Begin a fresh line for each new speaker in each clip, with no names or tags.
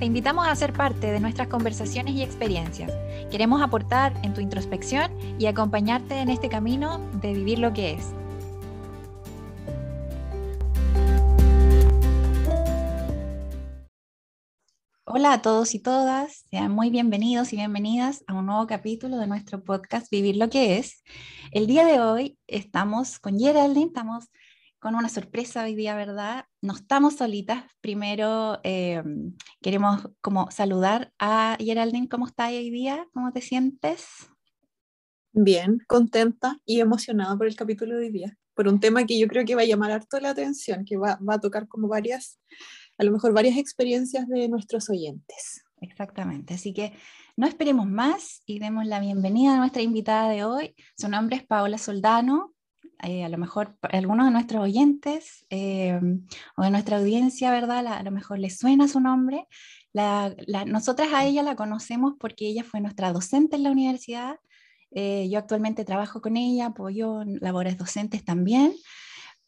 Te invitamos a ser parte de nuestras conversaciones y experiencias. Queremos aportar en tu introspección y acompañarte en este camino de vivir lo que es. Hola a todos y todas, sean muy bienvenidos y bienvenidas a un nuevo capítulo de nuestro podcast Vivir lo que es. El día de hoy estamos con Geraldine, estamos con una sorpresa hoy día, ¿verdad? No estamos solitas. Primero eh, queremos como saludar a Geraldine. ¿Cómo estás hoy día? ¿Cómo te sientes?
Bien, contenta y emocionada por el capítulo de hoy día, por un tema que yo creo que va a llamar harto la atención, que va, va a tocar como varias, a lo mejor varias experiencias de nuestros oyentes.
Exactamente, así que no esperemos más y demos la bienvenida a nuestra invitada de hoy. Su nombre es Paola Soldano, eh, a lo mejor algunos de nuestros oyentes eh, o de nuestra audiencia, ¿verdad? a lo mejor les suena su nombre. nosotras a ella la conocemos porque ella fue nuestra docente en la universidad. Eh, yo actualmente trabajo con ella, apoyo labores docentes también.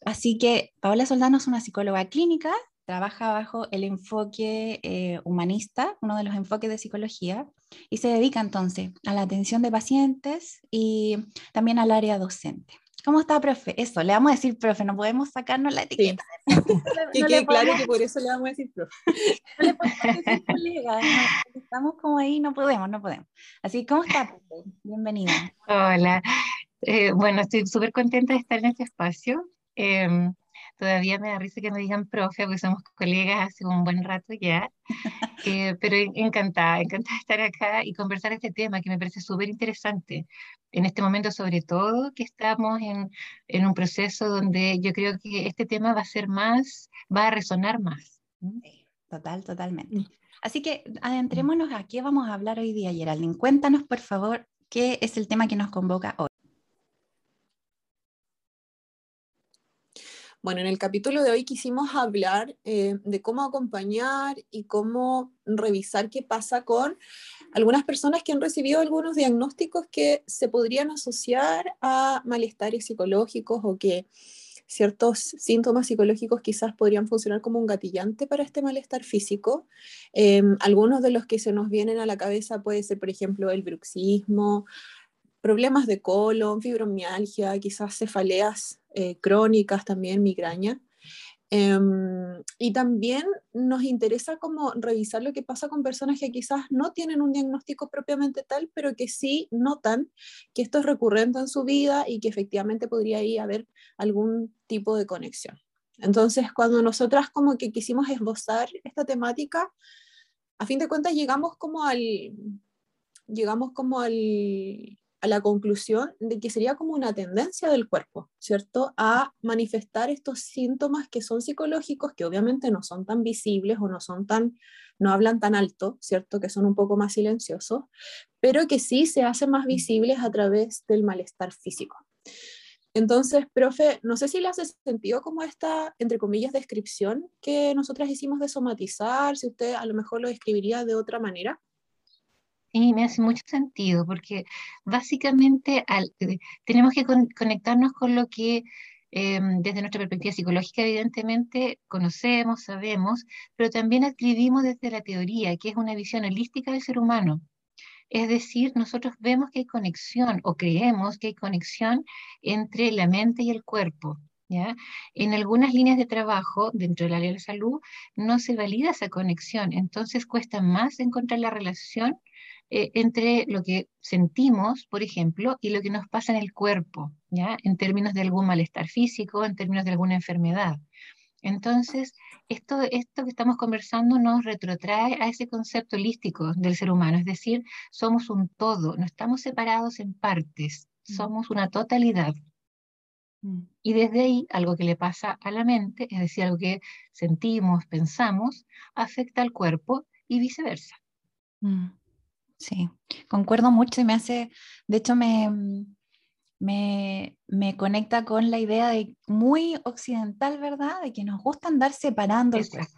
Así que Paola Soldano es una psicóloga clínica, trabaja bajo el enfoque humanista, uno de los enfoques de psicología, y se dedica entonces a la atención de pacientes y también al área docente. ¿Cómo está, profe? Eso, le vamos a decir, profe, no podemos sacarnos la etiqueta.
que claro que por eso le vamos a decir, profe.
No le podemos decir colega, estamos como ahí, no podemos, no podemos. Así, ¿cómo está, profe? Bienvenida.
Hola, eh, bueno, estoy súper contenta de estar en este espacio. Em, todavía me da risa que me digan profe, porque somos colegas hace un buen rato ya, eh, pero encantada, encantada de estar acá y conversar este tema que me parece súper interesante. En este momento, sobre todo, que estamos en, en, un proceso donde yo creo que este tema va a ser más, va a resonar más.
total, totalmente. Mm. Así que adentrémonos a qué vamos a hablar hoy día, Geraldine. Cuéntanos, por favor, qué es el tema que nos convoca hoy.
Bueno, en el capítulo de hoy quisimos hablar eh, de cómo acompañar y cómo revisar qué pasa con algunas personas que han recibido algunos diagnósticos que se podrían asociar a malestares psicológicos o que ciertos síntomas psicológicos quizás podrían funcionar como un gatillante para este malestar físico. Em, algunos de los que se nos vienen a la cabeza puede ser, por ejemplo, el bruxismo, problemas de colon, fibromialgia, quizás cefaleas eh, crónicas, también migraña. Em, y también nos interesa como revisar lo que pasa con personas que quizás no tienen un diagnóstico propiamente tal, pero que sí notan que esto es recurrente en su vida y que efectivamente podría ahí haber algún tipo de conexión. Entonces, cuando nosotras como que quisimos esbozar esta temática, a fin de cuentas llegamos como al, llegamos como al, a la conclusión de que sería como una tendencia del cuerpo, ¿cierto? A manifestar estos síntomas que son psicológicos, que obviamente no son tan visibles o no son tan, no hablan tan alto, ¿cierto? Que son un poco más silenciosos, pero que sí se hacen más visibles a través del malestar físico. Entonces, profe, no sé si le hace sentido como esta, entre comillas, descripción que nosotras hicimos de somatizar, si usted a lo mejor lo describiría de otra manera.
Sí, me hace mucho sentido, porque básicamente eh, tenemos que conectarnos con lo que em, desde nuestra perspectiva psicológica, evidentemente, conocemos, sabemos, pero también escribimos desde la teoría, que es una visión holística del ser humano. Es decir, nosotros vemos que hay conexión o creemos que hay conexión entre la mente y el cuerpo. ¿Ya? En algunas líneas de trabajo dentro del área de la salud no se valida esa conexión, entonces cuesta más encontrar la relación eh, entre lo que sentimos, por ejemplo, y lo que nos pasa en el cuerpo, ¿ya? En términos de algún malestar físico, en términos de alguna enfermedad. Entonces, esto, esto que estamos conversando nos retrotrae a ese concepto holístico del ser humano, es decir, somos un todo, no estamos separados en partes, mm. somos una totalidad. Mm. Y desde ahí, algo que le pasa a la mente, es decir, algo que sentimos, pensamos, afecta al cuerpo y viceversa.
Mm. Sí, concuerdo mucho y me hace, de hecho me, me, me, conecta con la idea de muy occidental, ¿verdad? De que nos gusta andar separando el cuerpo.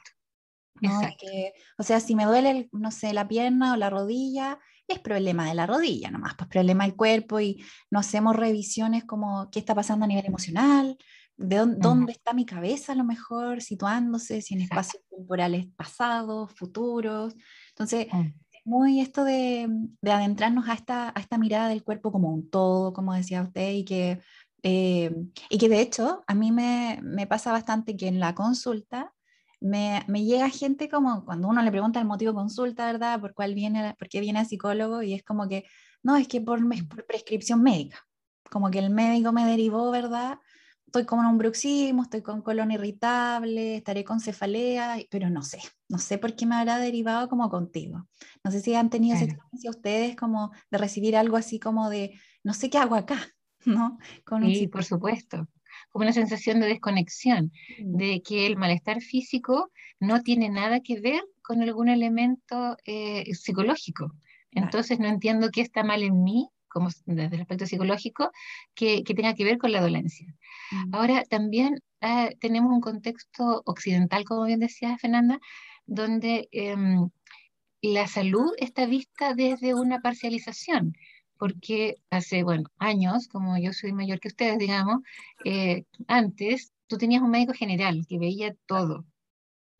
o sea, si me duele, no sé, la pierna o la rodilla, es problema de la rodilla nomás, pues problema del cuerpo y no hacemos revisiones como qué está pasando a nivel emocional, de dónde, está mi cabeza a lo mejor situándose, si en espacios temporales pasados, futuros. Entonces, mm. Muy esto de, de, adentrarnos a esta, a esta mirada del cuerpo como un todo, como decía usted, y que, eh, y que de hecho a mí me, me, pasa bastante que en la consulta me, me, llega gente como cuando uno le pregunta el motivo de consulta, ¿verdad? ¿Por, cuál viene, ¿Por qué viene a psicólogo? Y es como que, no, es que por, por prescripción médica, como que el médico me derivó, ¿verdad? Estoy con un bruxismo, estoy con colon irritable, estaré con cefalea, pero no sé, no sé por qué me habrá derivado como contigo. No sé si han tenido esa experiencia ustedes como de recibir algo así como de, no sé qué hago acá, ¿no?
sí, por supuesto. Como una sensación de desconexión, mm. de que el malestar físico no tiene nada que ver con algún elemento eh, psicológico. Entonces no entiendo qué está mal en mí como desde el aspecto psicológico, que, que tenga que ver con la dolencia. Mm. Ahora, también ah, tenemos un contexto occidental, como bien decía Fernanda, donde em, la salud está vista desde una parcialización, porque hace, bueno, años, como yo soy mayor que ustedes, digamos, eh, antes tú tenías un médico general que veía todo,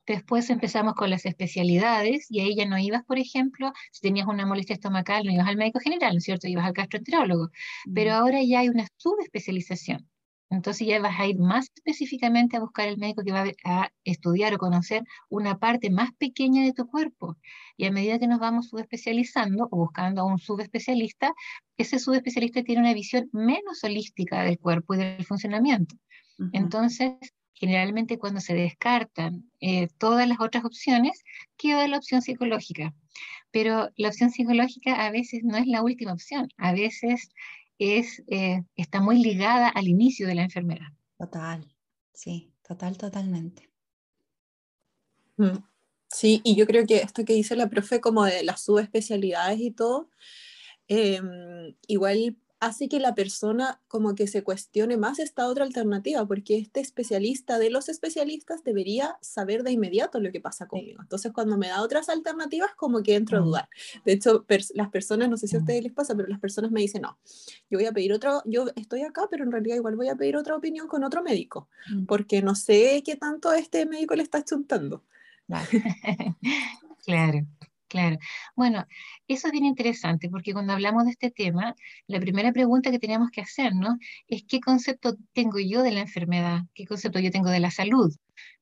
Después empezamos con las especialidades y ahí ya no ibas, por ejemplo, si tenías una molestia estomacal, no ibas al médico general, ¿no es cierto? Ibas al gastroenterólogo. Pero ahora ya hay una subespecialización. Entonces ya vas a ir más específicamente a buscar el médico que va a estudiar o conocer una parte más pequeña de tu cuerpo. Y a medida que nos vamos subespecializando o buscando a un subespecialista, ese subespecialista tiene una visión menos holística del cuerpo y del funcionamiento. Entonces, generalmente cuando se descartan eh, todas las otras opciones, queda la opción psicológica. Pero la opción psicológica a veces no es la última opción, a veces es, eh, está muy ligada al inicio de la enfermedad.
Total, sí, total, totalmente.
Mm, sí, y yo creo que esto que dice la profe como de las subespecialidades y todo, em, igual hace que la persona como que se cuestione más esta otra alternativa, porque este especialista de los especialistas debería saber de inmediato lo que pasa conmigo. Entonces, cuando me da otras alternativas, como que entro a mm. dudar. De hecho, las personas, no sé si a mm. ustedes les pasa, pero las personas me dicen, no, yo voy a pedir otro, yo estoy acá, pero en realidad igual voy a pedir otra opinión con otro médico, mm. porque no sé qué tanto este médico le está chuntando.
claro. Claro. Bueno, eso es bien interesante porque cuando hablamos de este tema, la primera pregunta que tenemos que hacernos es qué concepto tengo yo de la enfermedad, qué concepto yo tengo de la salud.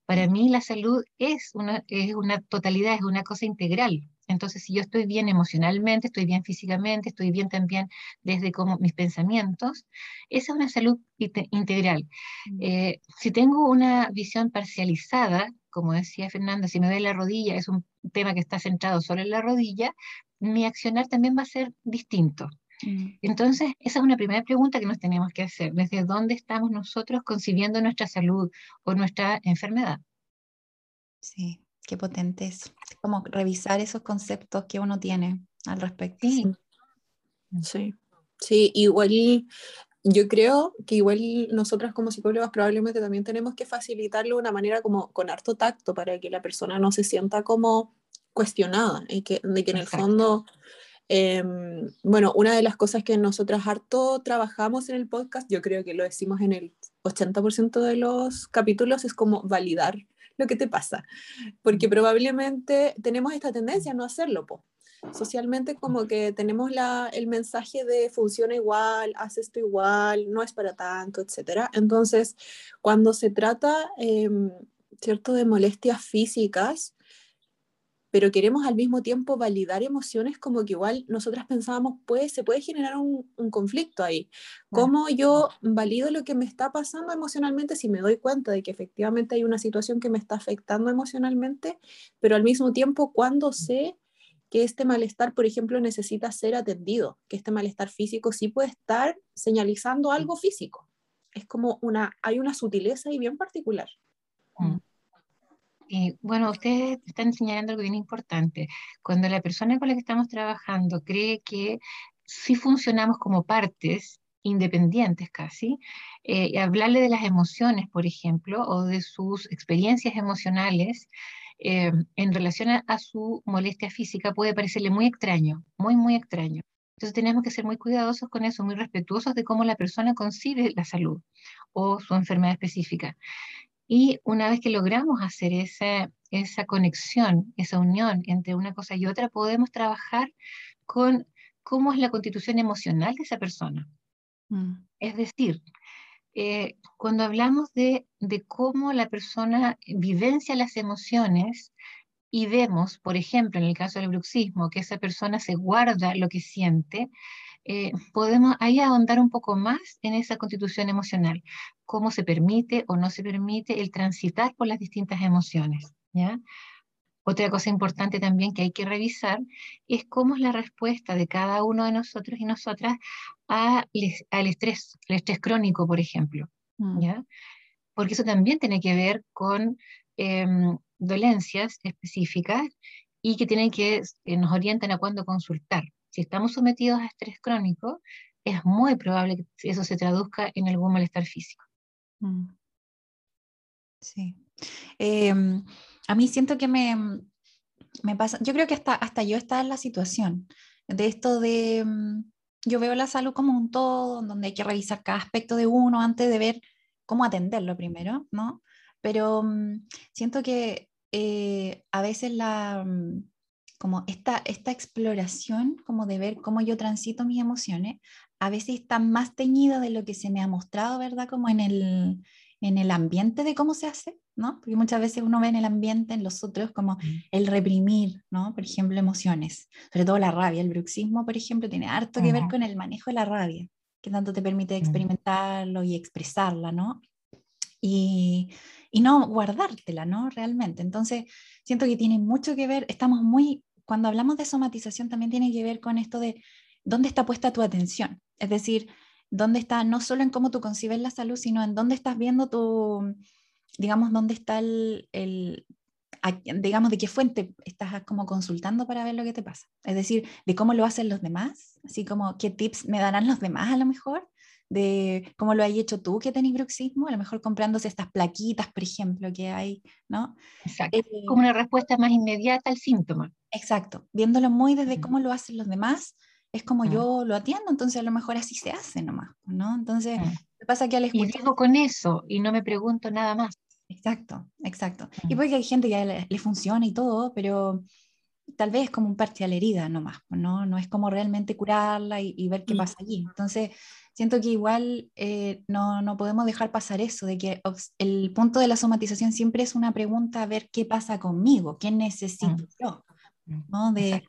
Para mí la salud es una, es una totalidad, es una cosa integral. Entonces, si yo estoy bien emocionalmente, estoy bien físicamente, estoy bien también desde como mis pensamientos, esa es una salud integral. Mm. Eh, si tengo una visión parcializada, como decía Fernanda, si me duele la rodilla, es un tema que está centrado solo en la rodilla, mi accionar también va a ser distinto. Mm. Entonces, esa es una primera pregunta que nos tenemos que hacer. ¿Desde dónde estamos nosotros concibiendo nuestra salud o nuestra enfermedad?
Sí, qué potente es. Como revisar esos conceptos que uno tiene al respecto.
Sí, sí. sí igual yo creo que igual nosotras como psicólogas probablemente también tenemos que facilitarlo de una manera como con harto tacto para que la persona no se sienta como cuestionada y que, de que en el fondo, em, bueno, una de las cosas que nosotras harto trabajamos en el podcast, yo creo que lo decimos en el 80% de los capítulos, es como validar lo que te pasa, porque probablemente tenemos esta tendencia a no hacerlo, po socialmente como que tenemos la, el mensaje de funciona igual, hace esto igual, no es para tanto, etc. Entonces, cuando se trata, em, ¿cierto?, de molestias físicas, pero queremos al mismo tiempo validar emociones como que igual nosotras pensábamos, pues se puede generar un, un conflicto ahí. ¿Cómo yo valido lo que me está pasando emocionalmente si me doy cuenta de que efectivamente hay una situación que me está afectando emocionalmente, pero al mismo tiempo cuando sé que este malestar, por ejemplo, necesita ser atendido, que este malestar físico sí puede estar señalizando algo físico. Es como una, hay una sutileza y bien particular.
Mm. Bueno, ustedes están señalando algo bien importante. Cuando la persona con la que estamos trabajando cree que si funcionamos como partes, independientes casi, eh, y hablarle de las emociones, por ejemplo, o de sus experiencias emocionales eh, en relación a, su molestia física puede parecerle muy extraño, muy, muy extraño. Entonces tenemos que ser muy cuidadosos con eso, muy respetuosos de cómo la persona concibe la salud o su enfermedad específica. Y una vez que logramos hacer esa, esa conexión, esa unión entre una cosa y otra, podemos trabajar con cómo es la constitución emocional de esa persona. Mm. Es decir, eh, cuando hablamos de, cómo la persona vivencia las emociones y vemos, por ejemplo, en el caso del bruxismo, que esa persona se guarda lo que siente, eh, podemos ahí ahondar un poco más en esa constitución emocional, cómo se permite o no se permite el transitar por las distintas emociones. ¿ya? Otra cosa importante también que hay que revisar es cómo es la respuesta de cada uno de nosotros y nosotras al estrés, el estrés crónico, por ejemplo. Mm. ¿ya? Porque eso también tiene que ver con em, dolencias específicas y que tienen que, eh, nos orientan a cuándo consultar. Si estamos sometidos a estrés crónico, es muy probable que eso se traduzca en algún malestar físico. Mm.
Sí. Em, a mí siento que me, me pasa, yo creo que hasta, hasta yo estaba en la situación de esto de, mm, yo veo la salud como un todo, donde hay que revisar cada aspecto de uno antes de ver cómo atenderlo primero, ¿no? Pero mm, siento que eh, a veces la, mm, como esta, esta exploración, como de ver cómo yo transito mis emociones, a veces está más teñida de lo que se me ha mostrado, ¿verdad? Como en el, en el ambiente de cómo se hace, ¿no? Porque muchas veces uno ve en el ambiente, en los otros, como el reprimir, ¿no? Por ejemplo, emociones, sobre todo la rabia. El bruxismo, por ejemplo, tiene harto que ver con el manejo de la rabia, que tanto te permite experimentarlo y expresarla, ¿no? Y, y no guardártela, ¿no? Realmente. Entonces, siento que tiene mucho que ver, estamos muy, cuando hablamos de somatización, también tiene que ver con esto de dónde está puesta tu atención. Es decir, dónde está, no solo en cómo tú concibes la salud, sino en dónde estás viendo tu, digamos, dónde está el, digamos, de qué fuente estás como consultando para ver lo que te pasa. Es decir, de cómo lo hacen los demás, así como qué tips me darán los demás a lo mejor, de cómo lo has hecho tú que tenés bruxismo, a lo mejor comprándose estas plaquitas, por ejemplo, que hay, ¿no?
Exacto. Eh, como una respuesta más inmediata al síntoma.
Exacto, viéndolo muy desde cómo lo hacen los demás es como yo lo atiendo, entonces a lo mejor así se hace nomás, ¿no? Entonces, me pasa que al
escuchar... Y digo con eso, y no me pregunto nada más.
Exacto, exacto. Y puede que hay gente que le, le, funciona y todo, pero tal vez es como un parche a la herida nomás, ¿no? No es como realmente curarla y, ver qué pasa allí. Entonces, siento que igual eh, no, no, podemos dejar pasar eso, de que el punto de la somatización siempre es una pregunta a ver qué pasa conmigo, qué necesito yo, ¿no? De,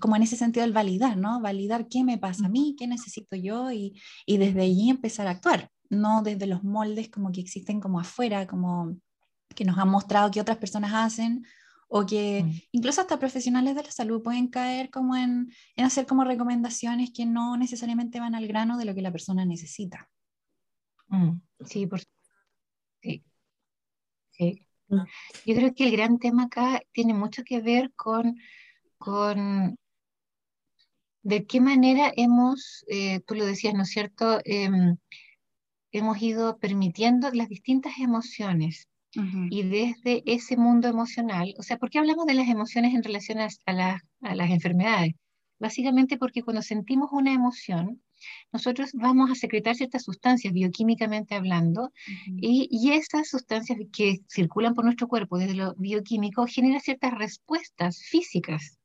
como en ese sentido el validar, ¿no? Validar qué me pasa a mí, qué necesito yo y, y desde allí empezar a actuar, no desde los moldes como que existen como afuera, como que nos han mostrado que otras personas hacen o que incluso hasta profesionales de la salud pueden caer como en, en, hacer como recomendaciones que no necesariamente van al grano de lo que la persona necesita.
Mm, sí, por sí. sí. Mm. Yo creo que el gran tema acá tiene mucho que ver con con de qué manera hemos, eh, tú lo decías, ¿no es cierto? Em, hemos ido permitiendo las distintas emociones y desde ese mundo emocional, o sea, ¿por qué hablamos de las emociones en relación a, las enfermedades? Básicamente porque cuando sentimos una emoción, nosotros vamos a secretar ciertas sustancias bioquímicamente hablando y, y, esas sustancias que circulan por nuestro cuerpo desde lo bioquímico generan ciertas respuestas físicas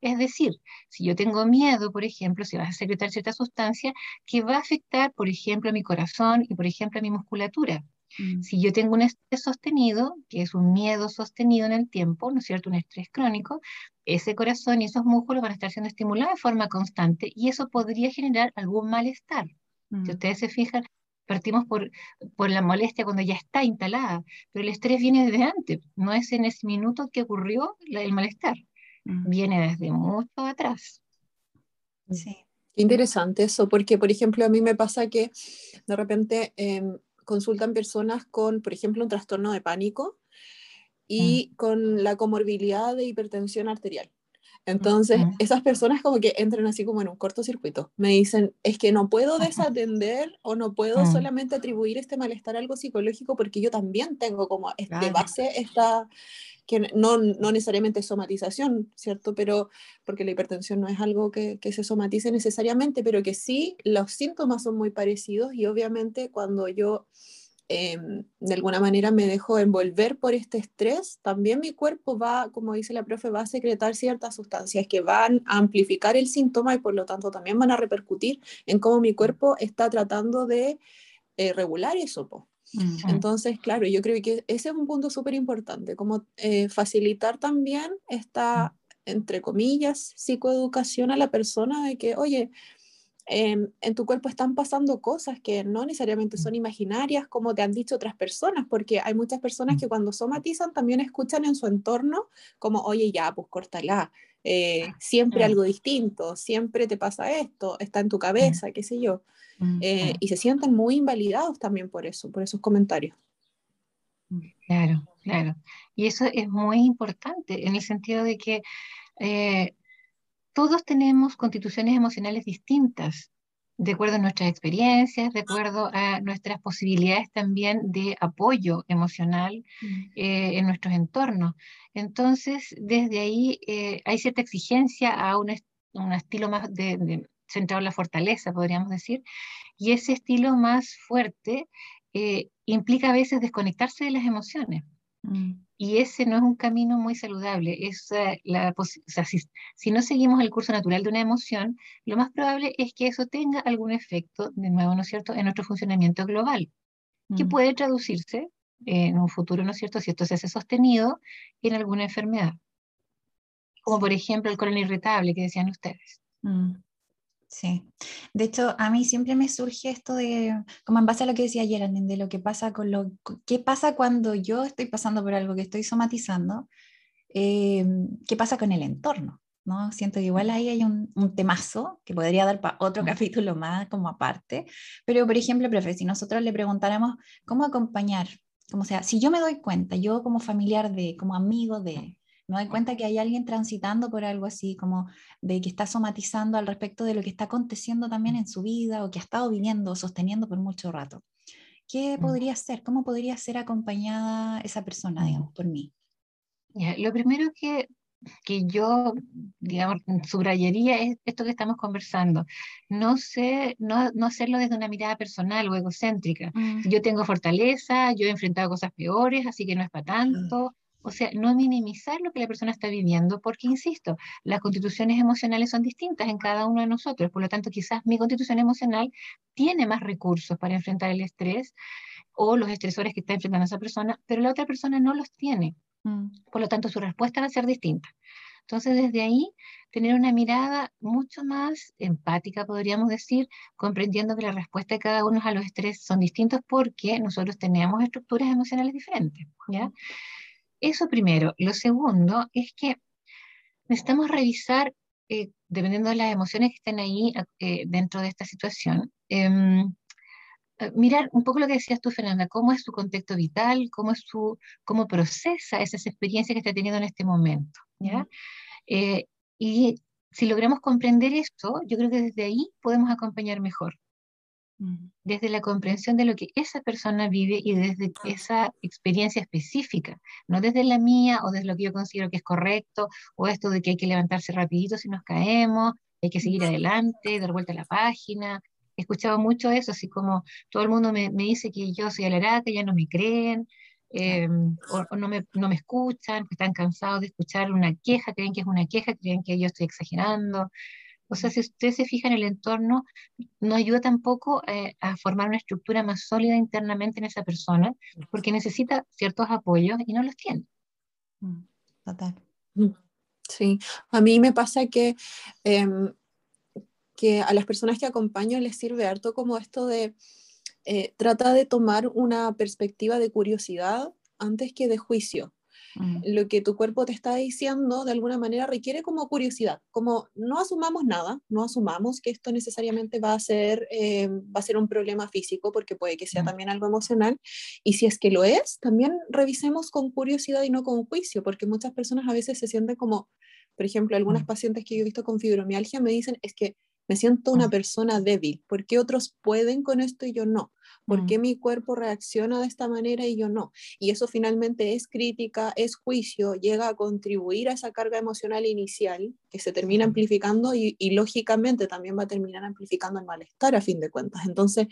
es decir, si yo tengo miedo, por ejemplo, si vas a secretar cierta sustancia que va a afectar, por ejemplo, a mi corazón y, por ejemplo, a mi musculatura. Mm. Si yo tengo un estrés sostenido, que es un miedo sostenido en el tiempo, ¿no es cierto? Un estrés crónico, ese corazón y esos músculos van a estar siendo estimulados de forma constante y eso podría generar algún malestar. Si mm. ustedes se fijan, partimos por, por la molestia cuando ya está instalada, pero el estrés viene desde antes, no es en ese minuto que ocurrió el malestar viene desde mucho atrás.
Sí. Interesante eso, porque por ejemplo a mí me pasa que de repente em, consultan personas con, por ejemplo, un trastorno de pánico y mm. con la comorbilidad de hipertensión arterial. Entonces, esas personas como que entran así como en un cortocircuito. Me dicen, es que no puedo desatender o no puedo solamente atribuir este malestar a algo psicológico porque yo también tengo como de base esta, que no, no necesariamente somatización, ¿cierto? Pero porque la hipertensión no es algo que, que se somatice necesariamente, pero que sí los síntomas son muy parecidos y obviamente cuando yo Em, de alguna manera me dejo envolver por este estrés, también mi cuerpo va, como dice la profe, va a secretar ciertas sustancias que van a amplificar el síntoma y por lo tanto también van a repercutir en cómo mi cuerpo está tratando de eh, regular eso. Entonces, claro, yo creo que ese es un punto súper importante, como eh, facilitar también esta, entre comillas, psicoeducación a la persona de que, oye, en tu cuerpo están pasando cosas que no necesariamente son imaginarias, como te han dicho otras personas, porque hay muchas personas que cuando somatizan también escuchan en su entorno como, oye, ya, pues córtala, eh, siempre algo distinto, siempre te pasa esto, está en tu cabeza, qué sé yo. Eh, y se sienten muy invalidados también por eso, por esos comentarios.
Claro, claro. Y eso es muy importante en el sentido de que eh, todos tenemos constituciones emocionales distintas, de acuerdo a nuestras experiencias, de acuerdo a nuestras posibilidades también de apoyo emocional mm. eh, en nuestros entornos. Entonces, desde ahí eh, hay cierta exigencia a un, estilo más de, centrado en la fortaleza, podríamos decir, y ese estilo más fuerte eh, implica a veces desconectarse de las emociones. Mm. Y ese no es un camino muy saludable. Es, la, si, no seguimos el curso natural de una emoción, lo más probable es que eso tenga algún efecto, de nuevo, ¿no es cierto?, en nuestro funcionamiento global, que mm. puede traducirse en un futuro, ¿no es cierto?, si esto se hace sostenido, en alguna enfermedad. Como por ejemplo el colon irritable que decían ustedes. Mm.
Sí, de hecho a mí siempre me surge esto de, como en base a lo que decía Geraldine, de lo que pasa con lo, qué pasa cuando yo estoy pasando por algo que estoy somatizando, eh, qué pasa con el entorno, ¿no? Siento que igual ahí hay un, un temazo que podría dar para otro capítulo más como aparte, pero por ejemplo, profe, si nosotros le preguntáramos cómo acompañar, como sea, si yo me doy cuenta, yo como familiar de, como amigo de, me doy cuenta que hay alguien transitando por algo así, como de que está somatizando al respecto de lo que está aconteciendo también en su vida o que ha estado viviendo, sosteniendo por mucho rato. ¿Qué mm. podría ser? ¿Cómo podría ser acompañada esa persona, digamos, por mí?
lo primero que, que yo, digamos, subrayaría es esto que estamos conversando. No, sé, no, no hacerlo desde una mirada personal o egocéntrica. Mm. Yo tengo fortaleza, yo he enfrentado cosas peores, así que no es para tanto. O sea, no minimizar lo que la persona está viviendo, porque, insisto, las constituciones emocionales son distintas en cada uno de nosotros. Por lo tanto, quizás mi constitución emocional tiene más recursos para enfrentar el estrés o los estresores que está enfrentando esa persona, pero la otra persona no los tiene. Mm. Por lo tanto, su respuesta va a ser distinta. Entonces, desde ahí, tener una mirada mucho más empática, podríamos decir, comprendiendo que la respuesta de cada uno a los estrés son distintos porque nosotros tenemos estructuras emocionales diferentes, ¿ya? Eso primero. Lo segundo es que necesitamos revisar, eh, dependiendo de las emociones que estén ahí eh, dentro de esta situación, em, eh, mirar un poco lo que decías tú, Fernanda, cómo es su contexto vital, cómo, es su, cómo procesa esas experiencias que está teniendo en este momento. ¿ya? y si logramos comprender esto, yo creo que desde ahí podemos acompañar mejor desde la comprensión de lo que esa persona vive y desde esa experiencia específica, no desde la mía o desde lo que yo considero que es correcto o esto de que hay que levantarse rapidito si nos caemos, hay que seguir adelante, dar vuelta a la página. He escuchado mucho eso, así como todo el mundo me, me dice que yo soy alerata, ya no me creen, em, o, no, me, no me escuchan, están cansados de escuchar una queja, creen que es una queja, creen que yo estoy exagerando. O sea, si usted se fija en el entorno, no ayuda tampoco eh, a formar una estructura más sólida internamente en esa persona, porque necesita ciertos apoyos y no los tiene.
Mm, total.
Mm, sí, a mí me pasa que, em, que a las personas que acompaño les sirve harto como esto de eh, trata de tomar una perspectiva de curiosidad antes que de juicio. Mm. Lo que tu cuerpo te está diciendo de alguna manera requiere como curiosidad, como no asumamos nada, no asumamos que esto necesariamente va a ser, eh, va a ser un problema físico, porque puede que sea mm. también algo emocional, y si es que lo es, también revisemos con curiosidad y no con juicio, porque muchas personas a veces se sienten como Por ejemplo, algunas mm. pacientes que yo he visto con fibromialgia me dicen es que me siento una persona débil. ¿Por qué otros pueden con esto y yo no? ¿Por qué mi cuerpo reacciona de esta manera y yo no? Y eso finalmente es crítica, es juicio, llega a contribuir a esa carga emocional inicial que se termina amplificando y, lógicamente también va a terminar amplificando el malestar a fin de cuentas. Entonces,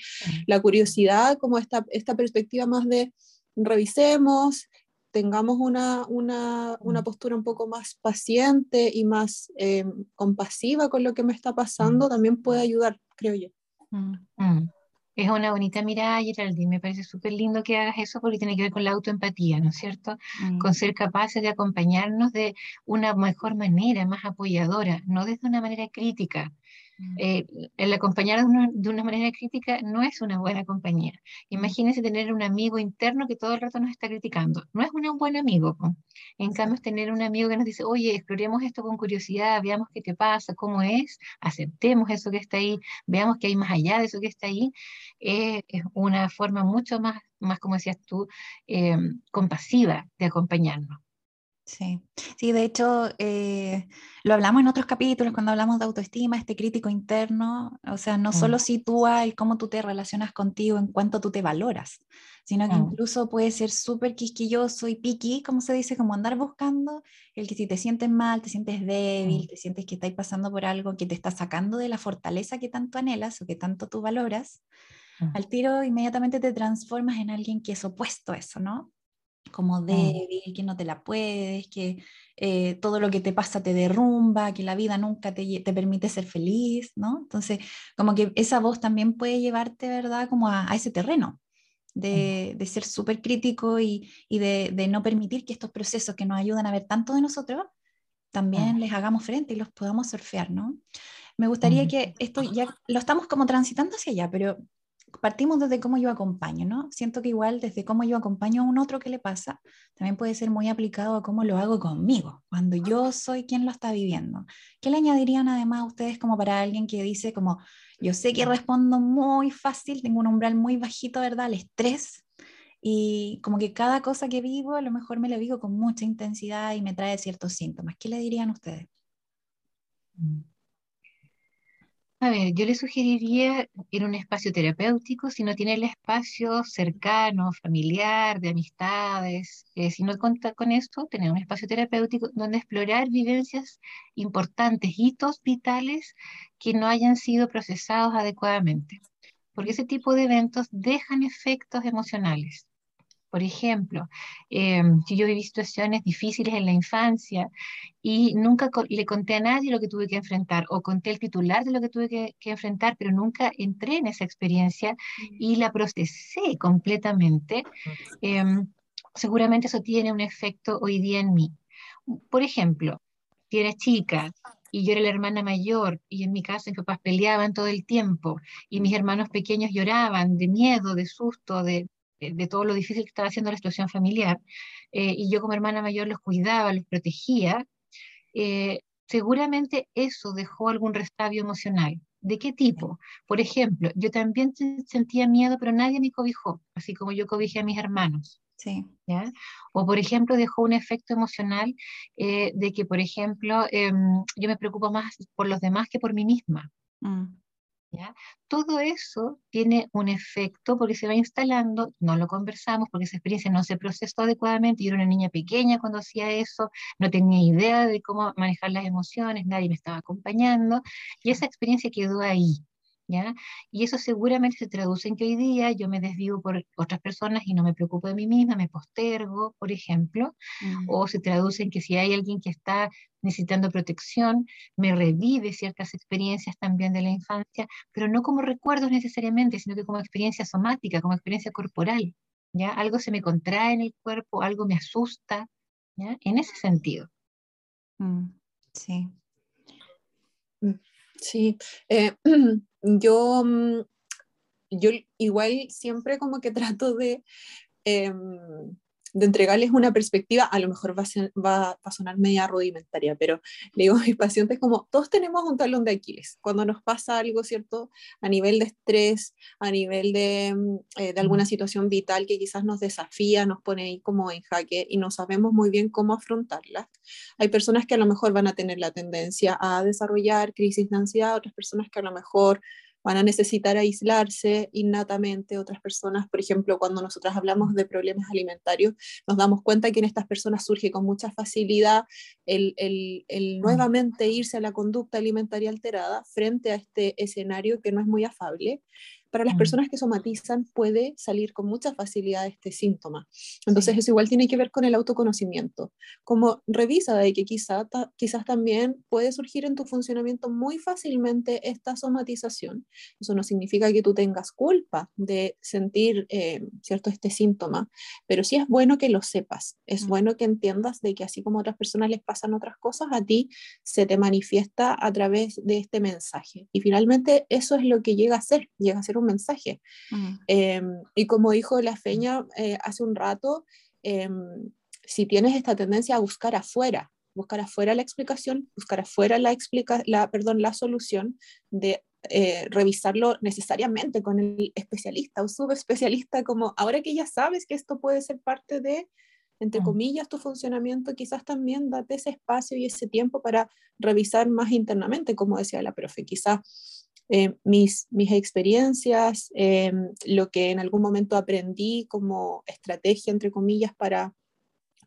la curiosidad, como esta, esta perspectiva más de revisemos, tengamos una, una, una, postura un poco más paciente y más eh, compasiva con lo que me está pasando, también puede ayudar, creo yo.
Mm. Es una bonita mirada, Geraldine. Me parece súper lindo que hagas eso porque tiene que ver con la autoempatía, ¿no es cierto? Con ser capaces de acompañarnos de una mejor manera, más apoyadora, no desde una manera crítica. Eh, el acompañar de una, manera crítica no es una buena compañía. Imagínense tener un amigo interno que todo el rato nos está criticando. No es un buen amigo. En cambio, es tener un amigo que nos dice, oye, exploremos esto con curiosidad, veamos qué te pasa, cómo es, aceptemos eso que está ahí, veamos que hay más allá de eso que está ahí. es una forma mucho más, más como decías tú, eh, compasiva de acompañarnos.
Sí, sí, de hecho, eh, lo hablamos en otros capítulos cuando hablamos de autoestima, este crítico interno, o sea, no solo mm. sitúa el cómo tú te relacionas contigo en cuanto tú te valoras, sino que mm. incluso puede ser súper quisquilloso y piqui, como se dice, como andar buscando el que si te sientes mal, te sientes débil, mm. te sientes que estás pasando por algo que te está sacando de la fortaleza que tanto anhelas o que tanto tú valoras, al tiro inmediatamente te transformas en alguien que es opuesto a eso, ¿no? Como débil, que no te la puedes, que eh, todo lo que te pasa te derrumba, que la vida nunca te, te, permite ser feliz, ¿no? Entonces, como que esa voz también puede llevarte, ¿verdad? Como a, ese terreno mm. de, de ser súper crítico y, y de, de, no permitir que estos procesos que nos ayudan a ver tanto de nosotros, también les hagamos frente y los podamos surfear, ¿no? Me gustaría que esto ya lo estamos como transitando hacia allá, pero partimos desde cómo yo acompaño, ¿no? Siento que igual desde cómo yo acompaño a un otro que le pasa, también puede ser muy aplicado a cómo lo hago conmigo, cuando yo soy quien lo está viviendo. ¿Qué le añadirían además a ustedes como para alguien que dice como, yo sé que respondo muy fácil, tengo un umbral muy bajito, ¿verdad? Al estrés. Y como que cada cosa que vivo, a lo mejor me lo vivo con mucha intensidad y me trae ciertos síntomas. ¿Qué le dirían ustedes?
Mm. A ver, yo le sugeriría ir a un espacio terapéutico si no tiene el espacio cercano, familiar, de amistades. Eh, si no cuenta con esto, tener un espacio terapéutico donde explorar vivencias importantes, hitos vitales que no hayan sido procesados adecuadamente. Porque ese tipo de eventos dejan efectos emocionales. Por ejemplo, em, si yo viví situaciones difíciles en la infancia y nunca le conté a nadie lo que tuve que enfrentar o conté el titular de lo que tuve que, enfrentar, pero nunca entré en esa experiencia y la procesé completamente, em, seguramente eso tiene un efecto hoy día en mí. Por ejemplo, si era chica y yo era la hermana mayor y en mi casa mis papás peleaban todo el tiempo y mis hermanos pequeños lloraban de miedo, de susto, de, de todo lo difícil que estaba haciendo la situación familiar, eh, y yo como hermana mayor los cuidaba, los protegía, eh, seguramente eso dejó algún restabio emocional. ¿De qué tipo? Por ejemplo, yo también sentía miedo, pero nadie me cobijó, así como yo cobijé a mis hermanos.
Sí.
¿ya? O, por ejemplo, dejó un efecto emocional eh, de que, por ejemplo, em, yo me preocupo más por los demás que por mí misma. Mm. Todo eso tiene un efecto porque se va instalando, no lo conversamos porque esa experiencia no se procesó adecuadamente. Yo era una niña pequeña cuando hacía eso, no tenía idea de cómo manejar las emociones, nadie me estaba acompañando y esa experiencia quedó ahí. Y eso seguramente se traduce en que hoy día yo me desvivo por otras personas y no me preocupo de mí misma, me postergo, por ejemplo, mm. o se traduce en que si hay alguien que está necesitando protección, me revive ciertas experiencias también de la infancia, pero no como recuerdos necesariamente, sino que como experiencia somática, como experiencia corporal, ¿ya? Algo se me contrae en el cuerpo, algo me asusta, ¿ya? En ese sentido.
Mm, sí.
Mm, sí. Eh, yo, mm, yo igual siempre como que trato de em, de entregarles una perspectiva, a lo mejor va a, va, a, sonar media rudimentaria, pero le digo a mis pacientes como, todos tenemos un talón de Aquiles, cuando nos pasa algo, ¿cierto? A nivel de estrés, a nivel de, mm, eh, de alguna situación vital que quizás nos desafía, nos pone ahí como en jaque y no sabemos muy bien cómo afrontarla. Hay personas que a lo mejor van a tener la tendencia a desarrollar crisis de ansiedad, otras personas que a lo mejor van a necesitar aislarse innatamente. Otras personas, por ejemplo, cuando nosotras hablamos de problemas alimentarios, nos damos cuenta que en estas personas surge con mucha facilidad el, el, el mm. nuevamente irse a la conducta alimentaria alterada frente a este escenario que no es muy afable para las mm. personas que somatizan puede salir con mucha facilidad este síntoma. Entonces eso igual tiene que ver con el autoconocimiento. Como revisa de que quizá, quizás también puede surgir en tu funcionamiento muy fácilmente esta somatización. Eso no significa que tú tengas culpa de sentir eh, cierto este síntoma, pero sí es bueno que lo sepas. Es bueno que entiendas de que así como a otras personas les pasan otras cosas, a ti se te manifiesta a través de este mensaje. Y finalmente eso es lo que llega a ser, llega a ser un mensaje. Em, y como dijo la Feña eh, hace un rato, em, si tienes esta tendencia a buscar afuera, buscar afuera la explicación, buscar afuera la, explica la, perdón, la solución, de eh, revisarlo necesariamente con el especialista o subespecialista, como ahora que ya sabes que esto puede ser parte de, entre comillas, tu funcionamiento, quizás también date ese espacio y ese tiempo para revisar más internamente, como decía la profe, quizás eh, mis, mis experiencias, eh, lo que en algún momento aprendí como estrategia, entre comillas, para,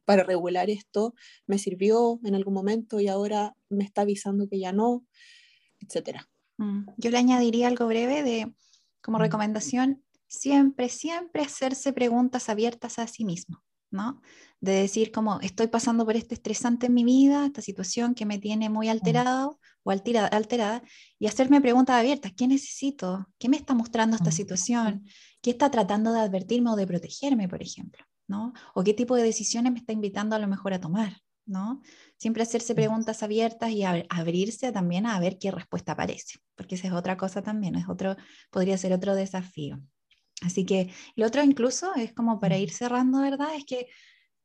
para regular esto, me sirvió en algún momento y ahora me está avisando que ya no, etc.
Mm, yo le añadiría algo breve de, como mm. recomendación, siempre, siempre hacerse preguntas abiertas a sí mismo, ¿no? De decir como, estoy pasando por este estresante en mi vida, esta situación que me tiene muy mm. alterado, o alterada y hacerme preguntas abiertas. ¿Qué necesito? ¿Qué me está mostrando esta situación? ¿Qué está tratando de advertirme o de protegerme, por ejemplo? ¿no? ¿O qué tipo de decisiones me está invitando a lo mejor a tomar? ¿no? Siempre hacerse preguntas abiertas y abrirse también a ver qué respuesta aparece, porque esa es otra cosa también, es otro, podría ser otro desafío. Así que lo otro incluso es como para ir cerrando, ¿verdad? Es que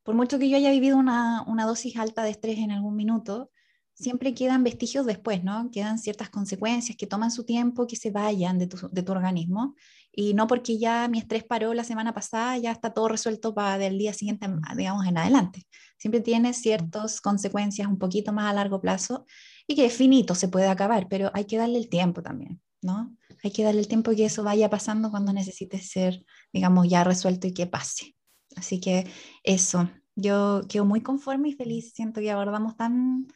por mucho que yo haya vivido una, una dosis alta de estrés en algún minuto, siempre quedan vestigios después, ¿no? Quedan ciertas consecuencias que toman su tiempo, que se vayan de tu, de tu organismo. Y no porque ya mi estrés paró la semana pasada, ya está todo resuelto para del día siguiente, digamos, en adelante. Siempre tiene ciertas consecuencias un poquito más a largo plazo y que es finito, se puede acabar, pero hay que darle el tiempo también, ¿no? Hay que darle el tiempo que eso vaya pasando cuando necesite ser, digamos, ya resuelto y que pase. Así que eso, yo quedo muy conforme y feliz, siento que abordamos tan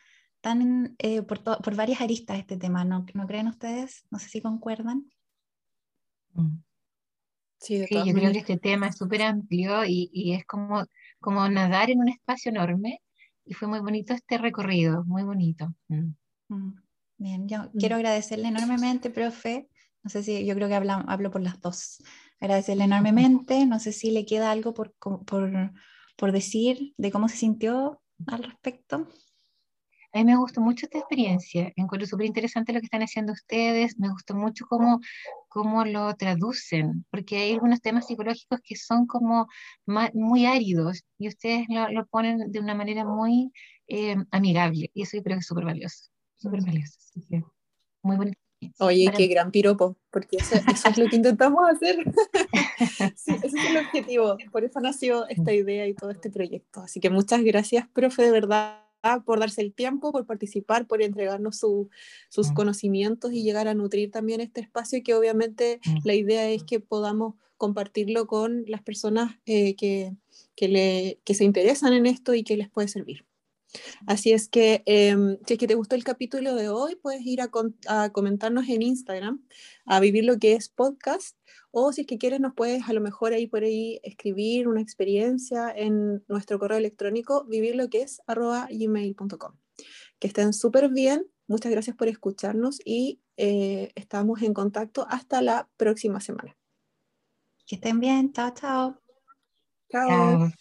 tan eh, por, por, varias aristas este tema, ¿no, ¿no creen ustedes? No sé si concuerdan.
Mm. Sí, yo creo que este tema es súper amplio y, y, es como, como nadar en un espacio enorme y fue muy bonito este recorrido, muy bonito. Mm.
Mm. Bien, yo quiero agradecerle enormemente, profe. No sé si yo creo que hablo, hablo por las dos. Agradecerle enormemente. No sé si le queda algo por, por, por decir de cómo se sintió al respecto.
A mí me gustó mucho esta experiencia, encuentro súper interesante lo que están haciendo ustedes, me gustó mucho cómo, cómo lo traducen, porque hay algunos temas psicológicos que son como muy áridos y ustedes lo, lo, ponen de una manera muy eh, amigable y eso yo creo que es súper valioso, súper valioso. muy bonito.
Oye, qué gran piropo, porque eso, eso, es lo que intentamos hacer. sí, ese es el objetivo, por eso nació esta idea y todo este proyecto. Así que muchas gracias, profe, de verdad por darse el tiempo, por participar, por entregarnos sus mm. conocimientos y llegar a nutrir también este espacio y que obviamente mm. la idea es que podamos compartirlo con las personas eh, que, que, le, que se interesan en esto y que les puede servir. Así es que em, si es que te gustó el capítulo de hoy, puedes ir a, a, comentarnos en Instagram, a vivir lo que es podcast, o si es que quieres nos puedes a lo mejor ahí por ahí escribir una experiencia en nuestro correo electrónico, vivir lo que es arroba gmail.com. Que estén súper bien, muchas gracias por escucharnos y eh, estamos en contacto hasta la próxima semana.
Que estén bien, chao, chao.
Chao.